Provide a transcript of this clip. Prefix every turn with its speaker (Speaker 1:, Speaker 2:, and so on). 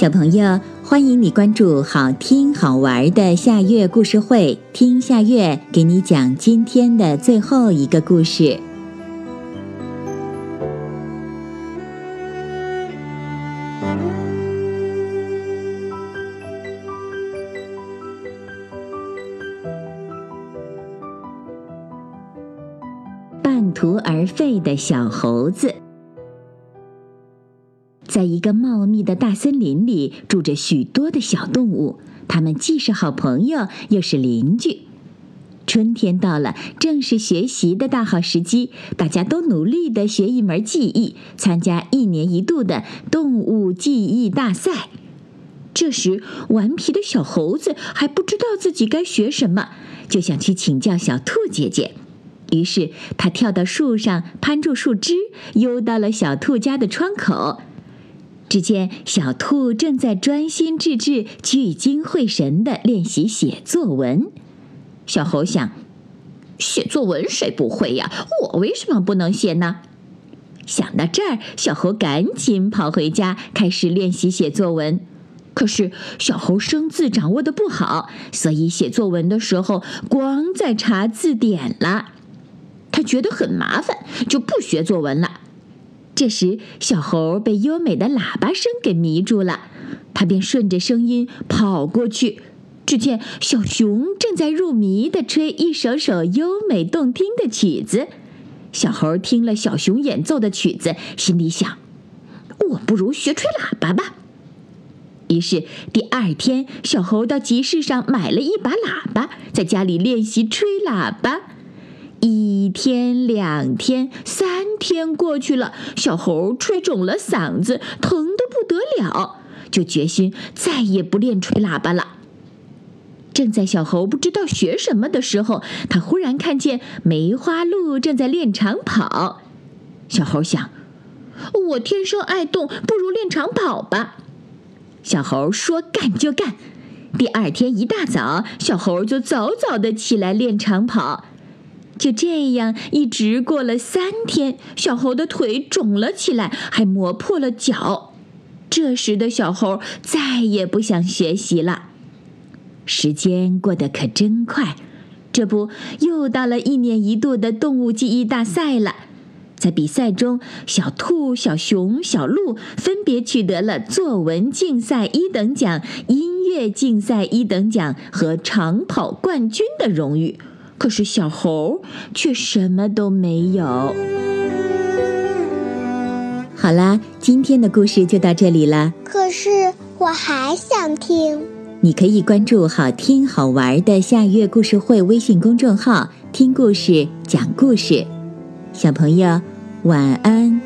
Speaker 1: 小朋友，欢迎你关注好听好玩的夏月故事会，听夏月给你讲今天的最后一个故事。半途而废的小猴子。在一个茂密的大森林里，住着许多的小动物，它们既是好朋友，又是邻居。春天到了，正是学习的大好时机，大家都努力地学一门技艺，参加一年一度的动物技艺大赛。这时，顽皮的小猴子还不知道自己该学什么，就想去请教小兔姐姐。于是，他跳到树上，攀住树枝，游到了小兔家的窗口。只见小兔正在专心致志、聚精会神地练习写作文。小猴想：写作文谁不会呀？我为什么不能写呢？想到这儿，小猴赶紧跑回家，开始练习写作文。可是小猴生字掌握的不好，所以写作文的时候光在查字典了。他觉得很麻烦，就不学作文了。这时，小猴被优美的喇叭声给迷住了，他便顺着声音跑过去。只见小熊正在入迷地吹一首首优美动听的曲子。小猴听了小熊演奏的曲子，心里想：“我不如学吹喇叭吧。”于是第二天，小猴到集市上买了一把喇叭，在家里练习吹喇叭。一天、两天、三天过去了，小猴吹肿了嗓子，疼得不得了，就决心再也不练吹喇叭了。正在小猴不知道学什么的时候，他忽然看见梅花鹿正在练长跑。小猴想：“我天生爱动，不如练长跑吧。”小猴说：“干就干。”第二天一大早，小猴就早早的起来练长跑。就这样一直过了三天，小猴的腿肿了起来，还磨破了脚。这时的小猴再也不想学习了。时间过得可真快，这不又到了一年一度的动物记忆大赛了。在比赛中，小兔、小熊、小鹿分别取得了作文竞赛一等奖、音乐竞赛一等奖和长跑冠军的荣誉。可是小猴却什么都没有。好啦，今天的故事就到这里了。
Speaker 2: 可是我还想听。
Speaker 1: 你可以关注“好听好玩的下月故事会”微信公众号，听故事，讲故事。小朋友，晚安。